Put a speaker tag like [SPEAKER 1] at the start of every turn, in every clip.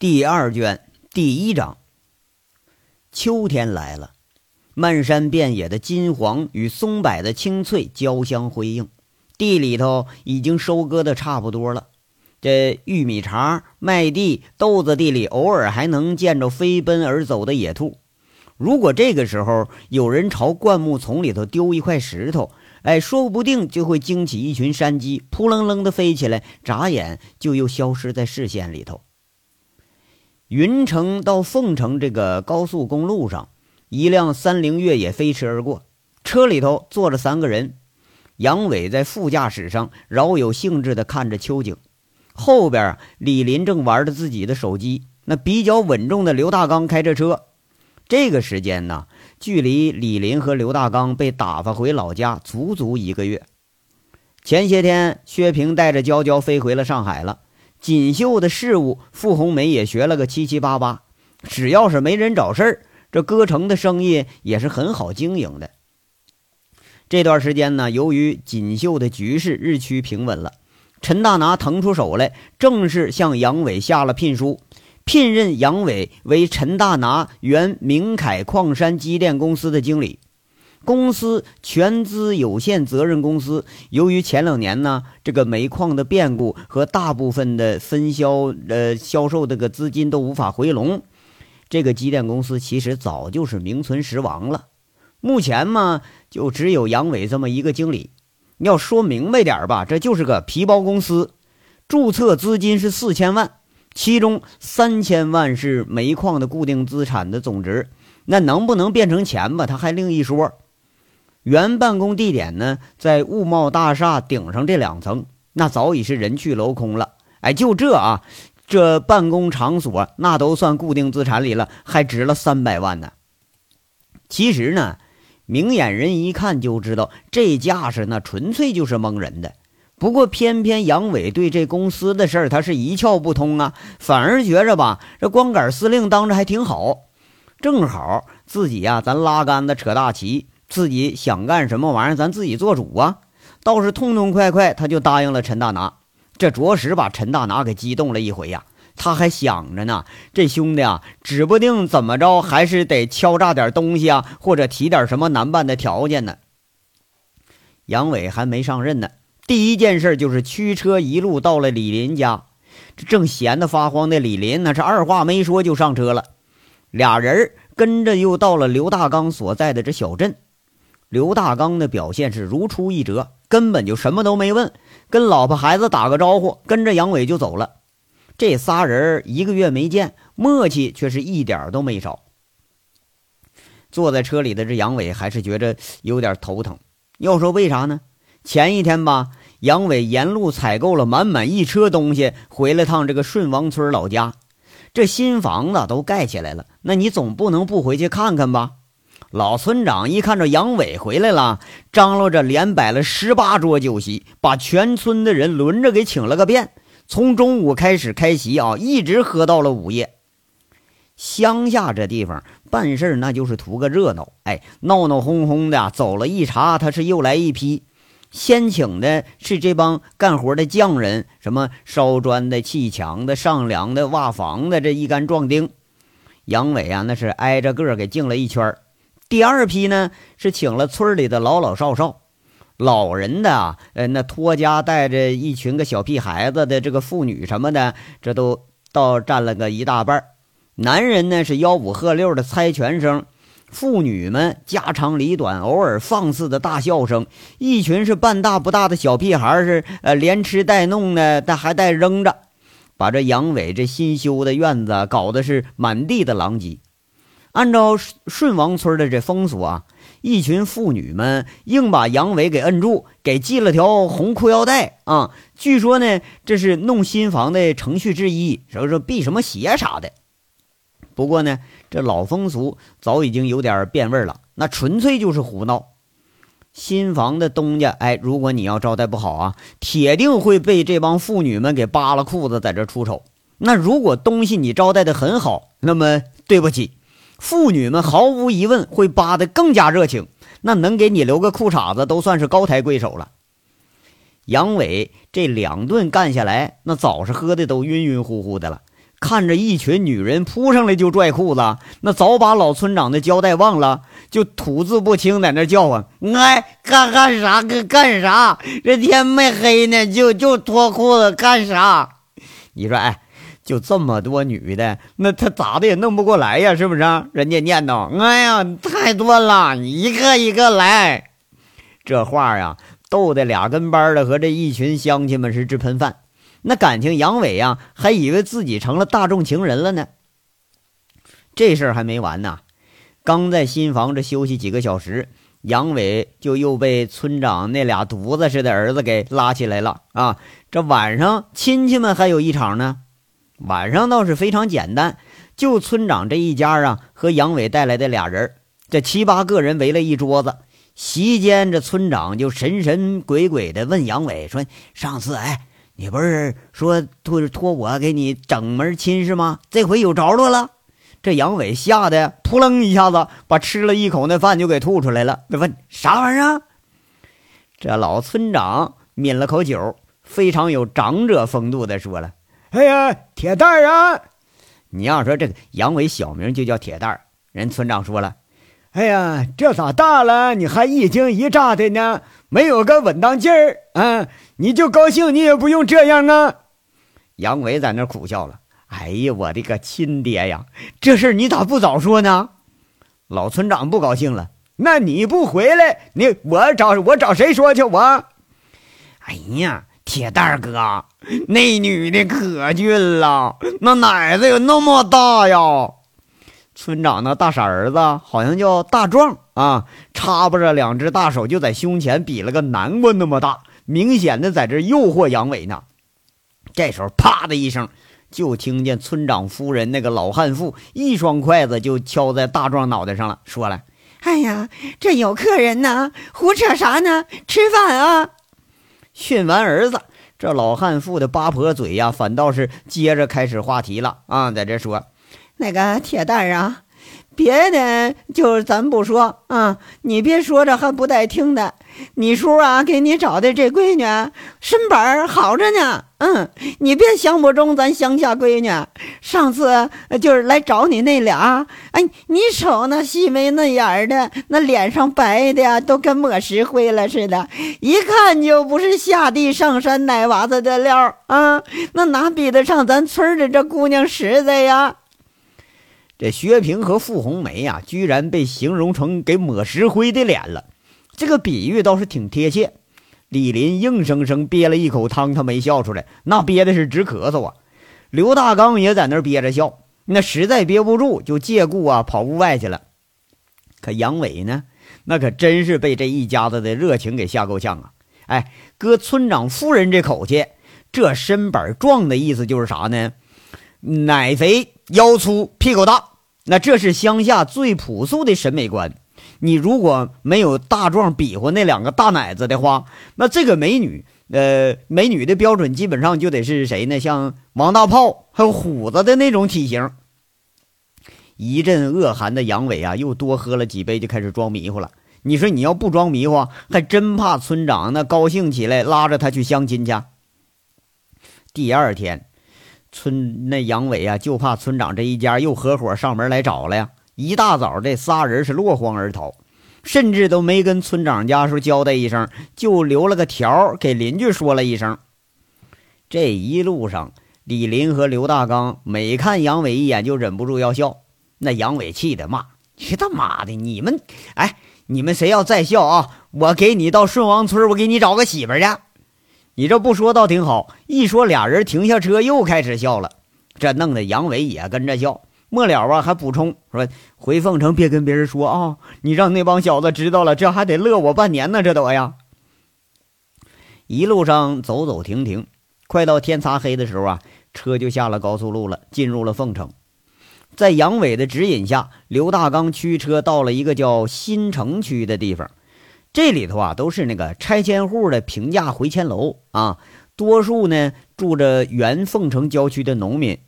[SPEAKER 1] 第二卷第一章。秋天来了，漫山遍野的金黄与松柏的青翠交相辉映，地里头已经收割的差不多了。这玉米茬、麦地、豆子地里，偶尔还能见着飞奔而走的野兔。如果这个时候有人朝灌木丛里头丢一块石头，哎，说不定就会惊起一群山鸡，扑棱棱的飞起来，眨眼就又消失在视线里头。云城到凤城这个高速公路上，一辆三菱越野飞驰而过，车里头坐着三个人，杨伟在副驾驶上饶有兴致地看着秋景，后边李林正玩着自己的手机。那比较稳重的刘大刚开着车。这个时间呢，距离李林和刘大刚被打发回老家足足一个月。前些天，薛平带着娇娇飞回了上海了。锦绣的事物，傅红梅也学了个七七八八。只要是没人找事儿，这歌城的生意也是很好经营的。这段时间呢，由于锦绣的局势日趋平稳了，陈大拿腾出手来，正式向杨伟下了聘书，聘任杨伟为陈大拿原明凯矿山机电公司的经理。公司全资有限责任公司，由于前两年呢，这个煤矿的变故和大部分的分销呃销售这个资金都无法回笼，这个机电公司其实早就是名存实亡了。目前嘛，就只有杨伟这么一个经理。要说明白点吧，这就是个皮包公司，注册资金是四千万，其中三千万是煤矿的固定资产的总值，那能不能变成钱吧，他还另一说。原办公地点呢，在物贸大厦顶上这两层，那早已是人去楼空了。哎，就这啊，这办公场所那都算固定资产里了，还值了三百万呢。其实呢，明眼人一看就知道，这架势那纯粹就是蒙人的。不过偏偏杨伟对这公司的事儿他是一窍不通啊，反而觉着吧，这光杆司令当着还挺好。正好自己呀，咱拉杆子扯大旗。自己想干什么玩意儿，咱自己做主啊！倒是痛痛快快，他就答应了陈大拿。这着实把陈大拿给激动了一回呀。他还想着呢，这兄弟啊，指不定怎么着，还是得敲诈点东西啊，或者提点什么难办的条件呢。杨伟还没上任呢，第一件事就是驱车一路到了李林家。这正闲得发慌的李林，那是二话没说就上车了。俩人跟着又到了刘大刚所在的这小镇。刘大刚的表现是如出一辙，根本就什么都没问，跟老婆孩子打个招呼，跟着杨伟就走了。这仨人一个月没见，默契却是一点都没少。坐在车里的这杨伟还是觉着有点头疼。要说为啥呢？前一天吧，杨伟沿路采购了满满一车东西，回了趟这个顺王村老家。这新房子都盖起来了，那你总不能不回去看看吧？老村长一看着杨伟回来了，张罗着连摆了十八桌酒席，把全村的人轮着给请了个遍。从中午开始开席啊，一直喝到了午夜。乡下这地方办事那就是图个热闹，哎，闹闹哄哄的。走了一茬，他是又来一批。先请的是这帮干活的匠人，什么烧砖的、砌墙的、上梁的、瓦房的，这一干壮丁。杨伟啊，那是挨着个给敬了一圈第二批呢是请了村里的老老少少，老人的啊，呃，那拖家带着一群个小屁孩子的这个妇女什么的，这都倒占了个一大半男人呢是吆五喝六的猜拳声，妇女们家长里短，偶尔放肆的大笑声，一群是半大不大的小屁孩是呃连吃带弄的，但还带扔着，把这杨伟这新修的院子搞得是满地的狼藉。按照顺王村的这风俗啊，一群妇女们硬把杨伟给摁住，给系了条红裤腰带啊。据说呢，这是弄新房的程序之一，说说辟什么邪啥的。不过呢，这老风俗早已经有点变味了，那纯粹就是胡闹。新房的东家，哎，如果你要招待不好啊，铁定会被这帮妇女们给扒了裤子在这出丑。那如果东西你招待的很好，那么对不起。妇女们毫无疑问会扒得更加热情，那能给你留个裤衩子都算是高抬贵手了。杨伟这两顿干下来，那早是喝的都晕晕乎乎的了，看着一群女人扑上来就拽裤子，那早把老村长的交代忘了，就吐字不清，在那叫唤：“哎，干干啥？干干啥？这天没黑呢，就就脱裤子干啥？”你说，哎，就这么多女的，那他咋的也弄不过来呀？是不是？人家念叨：“哎呀，太多了，一个一个来。”这话呀，逗得俩跟班的和这一群乡亲们是直喷饭。那感情，杨伟呀，还以为自己成了大众情人了呢。这事儿还没完呢，刚在新房这休息几个小时，杨伟就又被村长那俩犊子似的儿子给拉起来了啊！这晚上亲戚们还有一场呢。晚上倒是非常简单，就村长这一家啊和杨伟带来的俩人，这七八个人围了一桌子。席间，这村长就神神鬼鬼的问杨伟说：“上次哎。”你不是说托托我给你整门亲事吗？这回有着落了。这杨伟吓得扑棱一下子，把吃了一口那饭就给吐出来了。那问啥玩意儿？这老村长抿了口酒，非常有长者风度的说了：“
[SPEAKER 2] 哎呀，铁蛋儿啊！
[SPEAKER 1] 你要说这个杨伟小名就叫铁蛋儿，人村长说了。”
[SPEAKER 2] 哎呀，这咋大了你还一惊一乍的呢？没有个稳当劲儿啊！你就高兴，你也不用这样啊！
[SPEAKER 1] 杨伟在那苦笑了。哎呀，我的个亲爹呀！这事儿你咋不早说呢？老村长不高兴了。
[SPEAKER 2] 那你不回来，你我找我找谁说去？我，
[SPEAKER 1] 哎呀，铁蛋哥，那女的可俊了，那奶子有那么大呀！村长的大傻儿子好像叫大壮啊，插巴着两只大手就在胸前比了个南瓜那么大，明显的在这诱惑杨伟呢。这时候，啪的一声，就听见村长夫人那个老悍妇一双筷子就敲在大壮脑袋上了，说了：“
[SPEAKER 3] 哎呀，这有客人呢，胡扯啥呢？吃饭啊！”
[SPEAKER 1] 训完儿子，这老汉妇的八婆嘴呀，反倒是接着开始话题了啊，在这说。
[SPEAKER 3] 那个铁蛋儿啊，别的就咱不说啊，你别说这还不带听的。你叔啊，给你找的这闺女身板好着呢，嗯，你别相不中咱乡下闺女。上次就是来找你那俩，哎，你瞅那细眉嫩眼的，那脸上白的呀，都跟抹石灰了似的，一看就不是下地上山奶娃子的料啊，那哪比得上咱村的这姑娘实在呀？
[SPEAKER 1] 这薛平和傅红梅呀，居然被形容成给抹石灰的脸了，这个比喻倒是挺贴切。李林硬生生憋了一口汤，他没笑出来，那憋的是直咳嗽啊。刘大刚也在那憋着笑，那实在憋不住，就借故啊跑屋外去了。可杨伟呢，那可真是被这一家子的热情给吓够呛啊！哎，搁村长夫人这口气，这身板壮的意思就是啥呢？奶肥腰粗屁股大，那这是乡下最朴素的审美观。你如果没有大壮比划那两个大奶子的话，那这个美女，呃，美女的标准基本上就得是谁呢？像王大炮还有虎子的那种体型。一阵恶寒的杨伟啊，又多喝了几杯，就开始装迷糊了。你说你要不装迷糊，还真怕村长那高兴起来拉着他去相亲去。第二天。村那杨伟啊，就怕村长这一家又合伙上门来找了呀！一大早，这仨人是落荒而逃，甚至都没跟村长家说交代一声，就留了个条给邻居说了一声。这一路上，李林和刘大刚每看杨伟一眼，就忍不住要笑。那杨伟气得骂：“去他妈的！你们，哎，你们谁要再笑啊，我给你到顺王村，我给你找个媳妇去。”你这不说倒挺好，一说俩人停下车又开始笑了，这弄得杨伟也跟着笑。末了啊，还补充说：“回凤城别跟别人说啊，你让那帮小子知道了，这还得乐我半年呢。”这都呀。一路上走走停停，快到天擦黑的时候啊，车就下了高速路了，进入了凤城。在杨伟的指引下，刘大刚驱车到了一个叫新城区的地方。这里头啊，都是那个拆迁户的平价回迁楼啊，多数呢住着原凤城郊区的农民。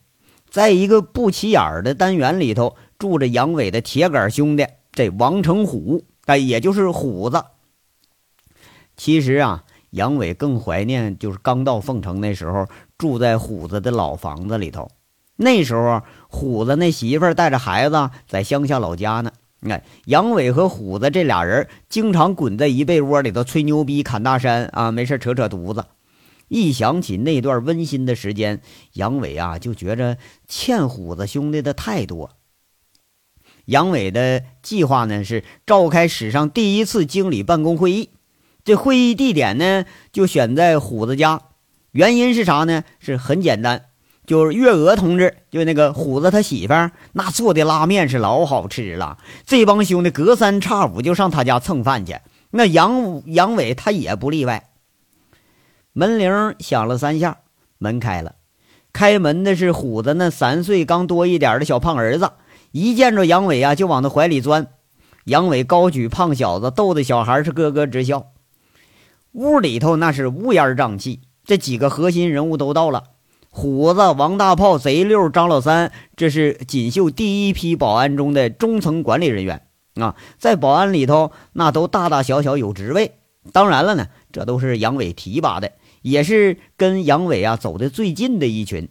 [SPEAKER 1] 在一个不起眼的单元里头，住着杨伟的铁杆兄弟，这王成虎，哎，也就是虎子。其实啊，杨伟更怀念就是刚到凤城那时候住在虎子的老房子里头。那时候虎子那媳妇带着孩子在乡下老家呢。哎，杨伟和虎子这俩人经常滚在一被窝里头吹牛逼、侃大山啊，没事扯扯犊子。一想起那段温馨的时间，杨伟啊就觉着欠虎子兄弟的太多。杨伟的计划呢是召开史上第一次经理办公会议，这会议地点呢就选在虎子家。原因是啥呢？是很简单，就是月娥同志，就那个虎子他媳妇，那做的拉面是老好吃了。这帮兄弟隔三差五就上他家蹭饭去，那杨杨伟他也不例外。门铃响了三下，门开了，开门的是虎子那三岁刚多一点的小胖儿子。一见着杨伟啊，就往他怀里钻。杨伟高举胖小子，逗得小孩是咯咯直笑。屋里头那是乌烟瘴气。这几个核心人物都到了：虎子、王大炮、贼六、张老三。这是锦绣第一批保安中的中层管理人员啊，在保安里头那都大大小小有职位。当然了呢，这都是杨伟提拔的，也是跟杨伟啊走的最近的一群。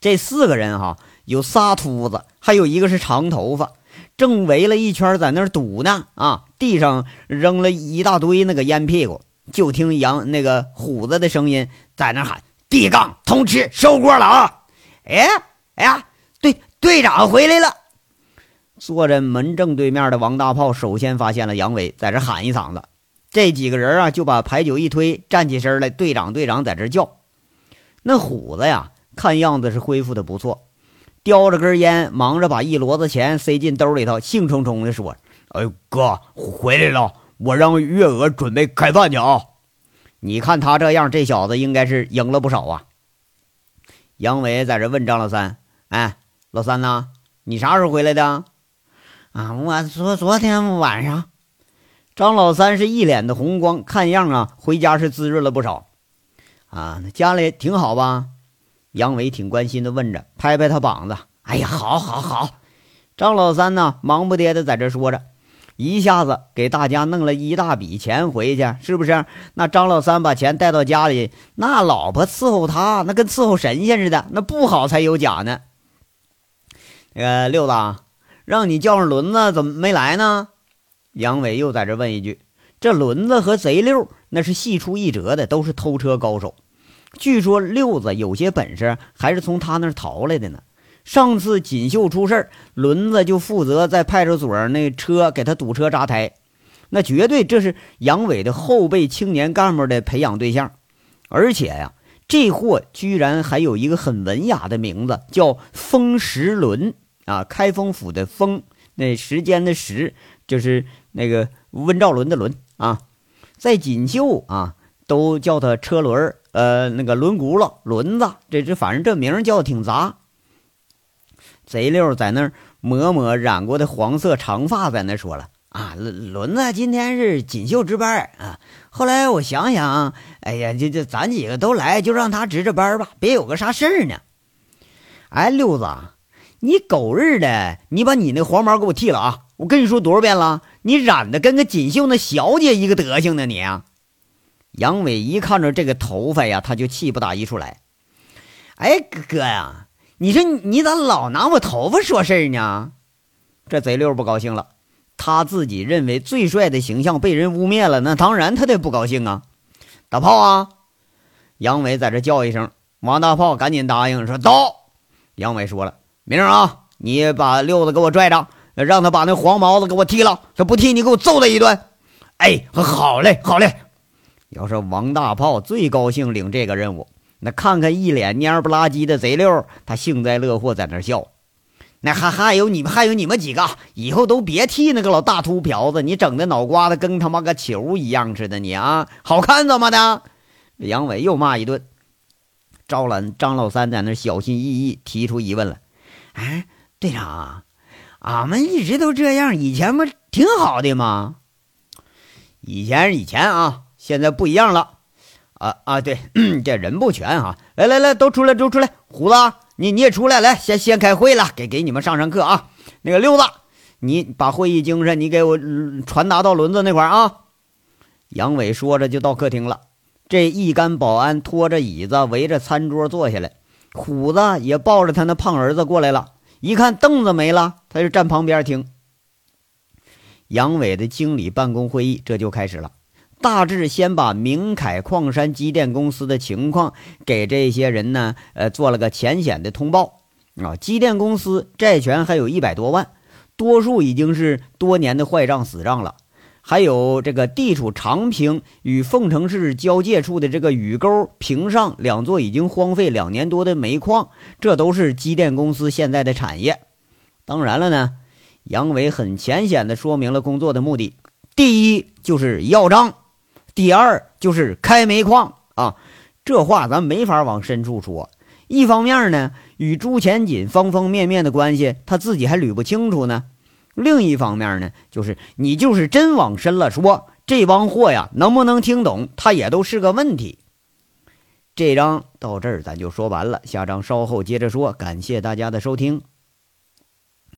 [SPEAKER 1] 这四个人哈。有仨秃子，还有一个是长头发，正围了一圈在那儿赌呢。啊，地上扔了一大堆那个烟屁股，就听杨那个虎子的声音在那喊：“地杠通吃，收锅了啊！”哎，哎呀，队队长回来了。坐在门正对面的王大炮首先发现了杨伟，在这喊一嗓子。这几个人啊，就把牌九一推，站起身来，队长队长在这叫。那虎子呀，看样子是恢复的不错。叼着根烟，忙着把一摞子钱塞进兜里头，兴冲冲地说：“哎，哥回来了，我让月娥准备开饭去啊！你看他这样，这小子应该是赢了不少啊。”杨伟在这问张老三：“哎，老三呐，你啥时候回来的？”“
[SPEAKER 3] 啊，我昨昨天晚上。”
[SPEAKER 1] 张老三是一脸的红光，看样啊，回家是滋润了不少。啊，那家里挺好吧？杨伟挺关心的问着，拍拍他膀子：“哎呀，好，好，好！”张老三呢，忙不迭的在这说着，一下子给大家弄了一大笔钱回去，是不是？那张老三把钱带到家里，那老婆伺候他，那跟伺候神仙似的，那不好才有假呢。那个六子，让你叫上轮子，怎么没来呢？杨伟又在这问一句：“这轮子和贼六那是系出一辙的，都是偷车高手。”据说六子有些本事，还是从他那儿逃来的呢。上次锦绣出事轮子就负责在派出所那车给他堵车扎胎，那绝对这是杨伟的后备青年干部的培养对象。而且呀，这货居然还有一个很文雅的名字，叫风时轮啊，开封府的风，那时间的时就是那个温兆伦的伦啊，在锦绣啊都叫他车轮呃，那个轮轱辘轮子，这这反正这名叫的挺杂。贼六在那儿抹抹染过的黄色长发，在那说了啊，轮轮子今天是锦绣值班啊。后来我想想，哎呀，这这咱几个都来，就让他值着班吧，别有个啥事儿呢。哎，六子，你狗日的，你把你那黄毛给我剃了啊！我跟你说多少遍了，你染的跟个锦绣那小姐一个德行呢，你啊！杨伟一看着这个头发呀，他就气不打一处来。哎，哥哥呀，你说你咋老拿我头发说事儿呢？这贼六不高兴了，他自己认为最帅的形象被人污蔑了，那当然他得不高兴啊。大炮啊！杨伟在这叫一声，王大炮赶紧答应说到。杨伟说了，明儿啊，你把六子给我拽着，让他把那黄毛子给我剃了，他不剃你给我揍他一顿。哎，好嘞，好嘞。要是王大炮最高兴领这个任务，那看看一脸蔫不拉几的贼六，他幸灾乐祸在那笑。那还还有你们，还有你们几个，以后都别剃那个老大秃瓢子，你整的脑瓜子跟他妈个球一样似的，你啊，好看怎么的？杨伟又骂一顿。招揽张老三在那小心翼翼提出疑问了：“哎，队长，俺们一直都这样，以前不挺好的吗？以前以前啊。”现在不一样了，啊啊！对，这人不全啊。来来来，都出来，都出来。虎子，你你也出来，来先先开会了，给给你们上上课啊。那个六子，你把会议精神你给我传达到轮子那块啊。杨伟说着就到客厅了。这一干保安拖着椅子围着餐桌坐下来。虎子也抱着他那胖儿子过来了，一看凳子没了，他就站旁边听。杨伟的经理办公会议这就开始了，大致先把明凯矿山机电公司的情况给这些人呢，呃，做了个浅显的通报啊。机电公司债权还有一百多万，多数已经是多年的坏账死账了。还有这个地处长平与凤城市交界处的这个雨沟坪上两座已经荒废两年多的煤矿，这都是机电公司现在的产业。当然了呢，杨伟很浅显的说明了工作的目的：第一就是要账，第二就是开煤矿啊。这话咱没法往深处说。一方面呢，与朱前锦方方面面的关系，他自己还捋不清楚呢。另一方面呢，就是你就是真往深了说，这帮货呀，能不能听懂，他也都是个问题。这章到这儿咱就说完了，下章稍后接着说。感谢大家的收听。